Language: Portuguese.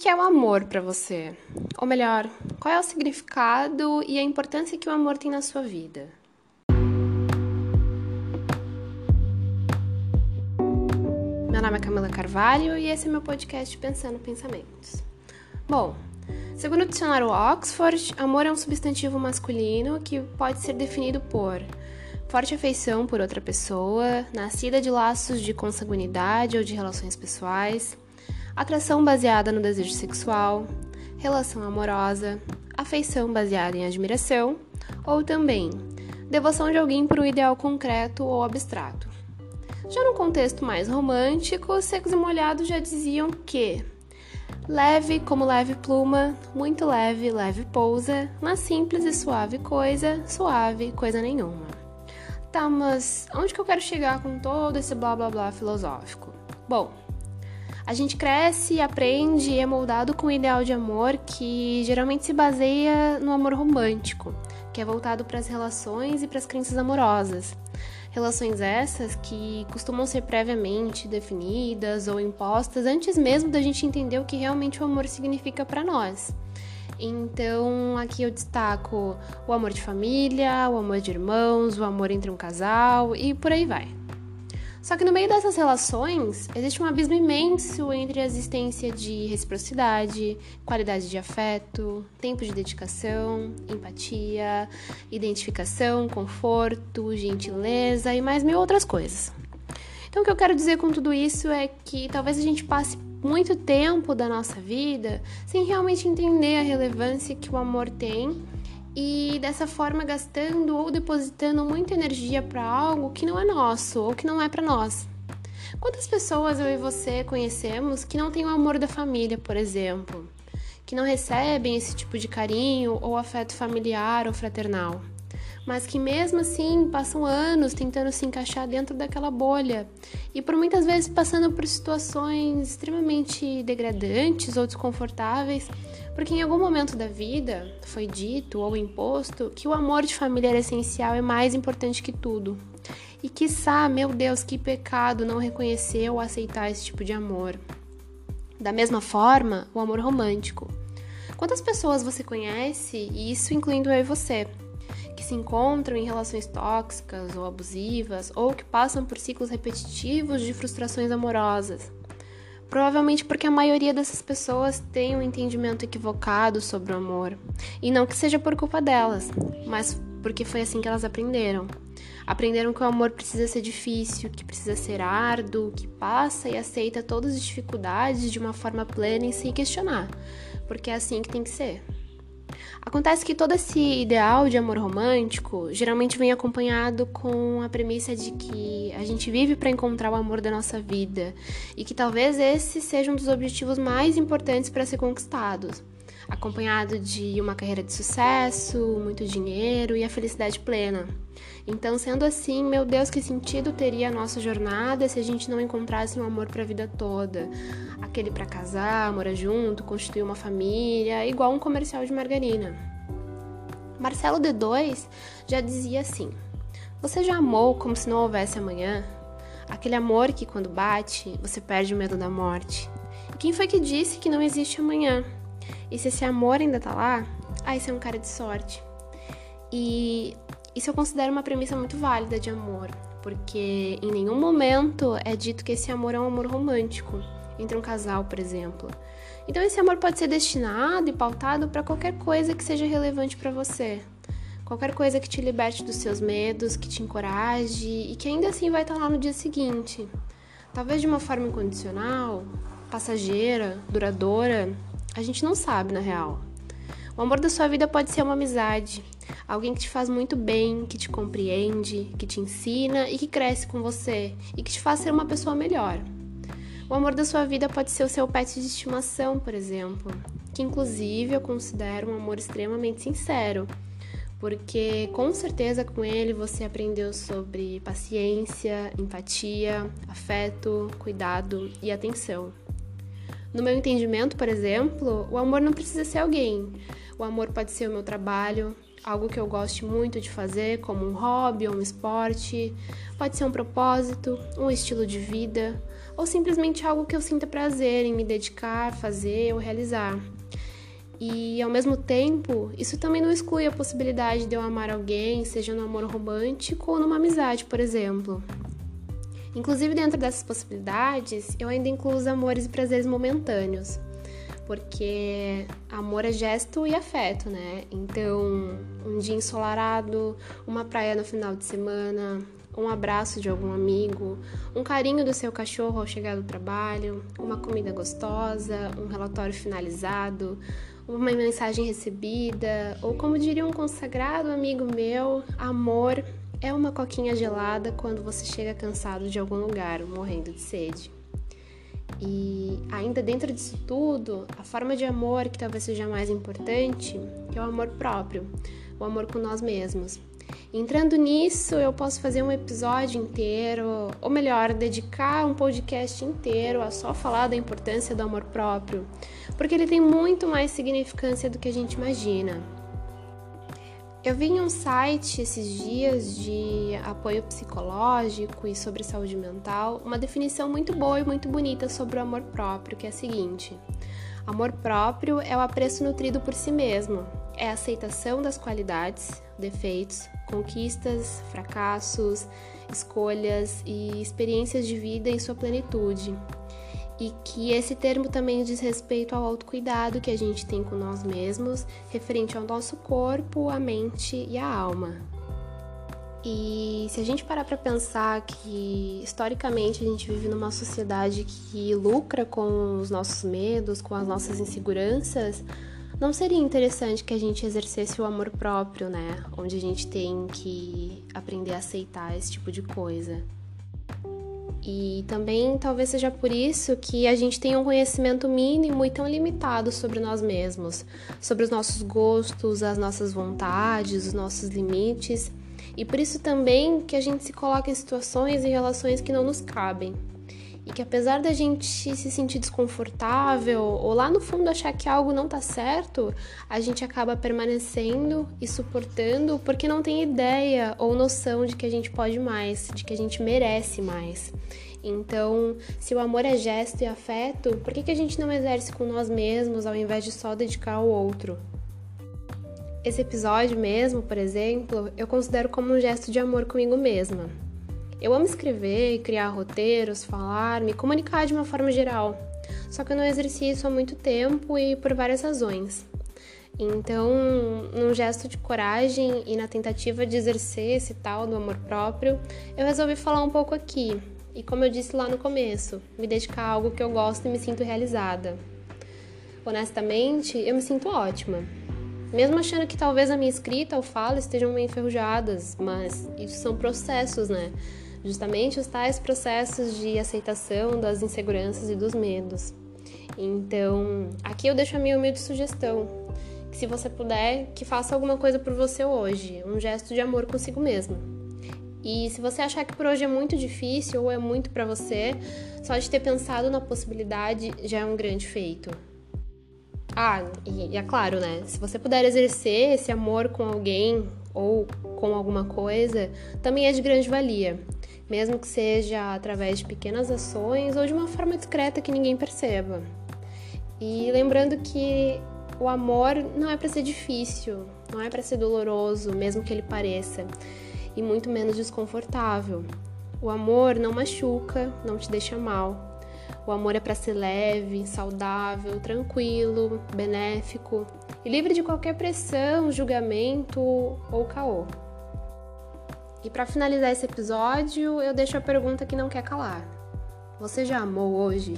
que é o amor para você? Ou melhor, qual é o significado e a importância que o amor tem na sua vida? Meu nome é Camila Carvalho e esse é meu podcast Pensando Pensamentos. Bom, segundo o dicionário Oxford, amor é um substantivo masculino que pode ser definido por forte afeição por outra pessoa, nascida de laços de consanguinidade ou de relações pessoais, atração baseada no desejo sexual, relação amorosa, afeição baseada em admiração ou também devoção de alguém por um ideal concreto ou abstrato. Já no contexto mais romântico, secos e molhados já diziam que leve como leve pluma, muito leve, leve pousa, na simples e suave coisa, suave coisa nenhuma. Tá, mas onde que eu quero chegar com todo esse blá blá blá filosófico? Bom, a gente cresce, aprende e é moldado com um ideal de amor que geralmente se baseia no amor romântico, que é voltado para as relações e para as crenças amorosas. Relações essas que costumam ser previamente definidas ou impostas antes mesmo da gente entender o que realmente o amor significa para nós. Então, aqui eu destaco o amor de família, o amor de irmãos, o amor entre um casal e por aí vai. Só que no meio dessas relações, existe um abismo imenso entre a existência de reciprocidade, qualidade de afeto, tempo de dedicação, empatia, identificação, conforto, gentileza e mais mil outras coisas. Então, o que eu quero dizer com tudo isso é que talvez a gente passe muito tempo da nossa vida sem realmente entender a relevância que o amor tem e dessa forma gastando ou depositando muita energia para algo que não é nosso ou que não é para nós. Quantas pessoas eu e você conhecemos que não têm o amor da família, por exemplo, que não recebem esse tipo de carinho ou afeto familiar ou fraternal? mas que mesmo assim passam anos tentando se encaixar dentro daquela bolha e por muitas vezes passando por situações extremamente degradantes ou desconfortáveis, porque em algum momento da vida foi dito ou imposto que o amor de família era essencial e mais importante que tudo. E quiçá, meu Deus, que pecado não reconhecer ou aceitar esse tipo de amor. Da mesma forma, o amor romântico. Quantas pessoas você conhece, e isso incluindo eu e você, que se encontram em relações tóxicas ou abusivas ou que passam por ciclos repetitivos de frustrações amorosas. Provavelmente porque a maioria dessas pessoas tem um entendimento equivocado sobre o amor. E não que seja por culpa delas, mas porque foi assim que elas aprenderam. Aprenderam que o amor precisa ser difícil, que precisa ser árduo, que passa e aceita todas as dificuldades de uma forma plena e sem questionar, porque é assim que tem que ser. Acontece que todo esse ideal de amor romântico geralmente vem acompanhado com a premissa de que a gente vive para encontrar o amor da nossa vida e que talvez esse seja um dos objetivos mais importantes para ser conquistados acompanhado de uma carreira de sucesso, muito dinheiro e a felicidade plena. Então, sendo assim, meu Deus, que sentido teria a nossa jornada se a gente não encontrasse um amor para a vida toda? Aquele para casar, morar junto, constituir uma família, igual um comercial de margarina. Marcelo D2 já dizia assim: Você já amou como se não houvesse amanhã? Aquele amor que, quando bate, você perde o medo da morte. E quem foi que disse que não existe amanhã? E se esse amor ainda tá lá, ah, isso é um cara de sorte. E isso eu considero uma premissa muito válida de amor, porque em nenhum momento é dito que esse amor é um amor romântico, entre um casal, por exemplo. Então esse amor pode ser destinado e pautado para qualquer coisa que seja relevante para você. Qualquer coisa que te liberte dos seus medos, que te encoraje e que ainda assim vai estar tá lá no dia seguinte. Talvez de uma forma incondicional, passageira, duradoura, a gente não sabe na real. O amor da sua vida pode ser uma amizade, alguém que te faz muito bem, que te compreende, que te ensina e que cresce com você e que te faz ser uma pessoa melhor. O amor da sua vida pode ser o seu pet de estimação, por exemplo, que inclusive eu considero um amor extremamente sincero, porque com certeza com ele você aprendeu sobre paciência, empatia, afeto, cuidado e atenção. No meu entendimento, por exemplo, o amor não precisa ser alguém. O amor pode ser o meu trabalho, algo que eu goste muito de fazer, como um hobby ou um esporte. Pode ser um propósito, um estilo de vida, ou simplesmente algo que eu sinta prazer em me dedicar, fazer ou realizar. E ao mesmo tempo, isso também não exclui a possibilidade de eu amar alguém, seja no amor romântico ou numa amizade, por exemplo. Inclusive, dentro dessas possibilidades, eu ainda incluo os amores e prazeres momentâneos, porque amor é gesto e afeto, né? Então, um dia ensolarado, uma praia no final de semana, um abraço de algum amigo, um carinho do seu cachorro ao chegar do trabalho, uma comida gostosa, um relatório finalizado, uma mensagem recebida, ou como diria um consagrado amigo meu, amor é uma coquinha gelada quando você chega cansado de algum lugar, morrendo de sede. E ainda dentro disso tudo, a forma de amor que talvez seja mais importante é o amor próprio, o amor com nós mesmos. Entrando nisso, eu posso fazer um episódio inteiro, ou melhor, dedicar um podcast inteiro a só falar da importância do amor próprio, porque ele tem muito mais significância do que a gente imagina. Eu vi em um site esses dias de apoio psicológico e sobre saúde mental uma definição muito boa e muito bonita sobre o amor próprio, que é a seguinte: Amor próprio é o apreço nutrido por si mesmo, é a aceitação das qualidades, defeitos, conquistas, fracassos, escolhas e experiências de vida em sua plenitude. E que esse termo também diz respeito ao autocuidado que a gente tem com nós mesmos, referente ao nosso corpo, a mente e a alma. E se a gente parar para pensar que historicamente a gente vive numa sociedade que lucra com os nossos medos, com as nossas inseguranças, não seria interessante que a gente exercesse o amor próprio, né? Onde a gente tem que aprender a aceitar esse tipo de coisa. E também talvez seja por isso que a gente tem um conhecimento mínimo e tão limitado sobre nós mesmos, sobre os nossos gostos, as nossas vontades, os nossos limites, e por isso também que a gente se coloca em situações e relações que não nos cabem que apesar da gente se sentir desconfortável ou lá no fundo achar que algo não tá certo, a gente acaba permanecendo e suportando porque não tem ideia ou noção de que a gente pode mais, de que a gente merece mais. Então, se o amor é gesto e afeto, por que, que a gente não exerce com nós mesmos ao invés de só dedicar ao outro? Esse episódio mesmo, por exemplo, eu considero como um gesto de amor comigo mesma. Eu amo escrever, criar roteiros, falar, me comunicar de uma forma geral. Só que eu não exerci isso há muito tempo e por várias razões. Então, num gesto de coragem e na tentativa de exercer esse tal do amor próprio, eu resolvi falar um pouco aqui. E como eu disse lá no começo, me dedicar a algo que eu gosto e me sinto realizada. Honestamente, eu me sinto ótima. Mesmo achando que talvez a minha escrita ou fala estejam meio enferrujadas, mas isso são processos, né? Justamente os tais processos de aceitação das inseguranças e dos medos. Então, aqui eu deixo a minha humilde sugestão, que se você puder, que faça alguma coisa por você hoje, um gesto de amor consigo mesmo. E se você achar que por hoje é muito difícil ou é muito para você, só de ter pensado na possibilidade já é um grande feito. Ah, e, e é claro, né? Se você puder exercer esse amor com alguém ou com alguma coisa, também é de grande valia mesmo que seja através de pequenas ações ou de uma forma discreta que ninguém perceba. E lembrando que o amor não é para ser difícil, não é para ser doloroso, mesmo que ele pareça, e muito menos desconfortável. O amor não machuca, não te deixa mal. O amor é para ser leve, saudável, tranquilo, benéfico e livre de qualquer pressão, julgamento ou caô. E para finalizar esse episódio, eu deixo a pergunta que não quer calar. Você já amou hoje?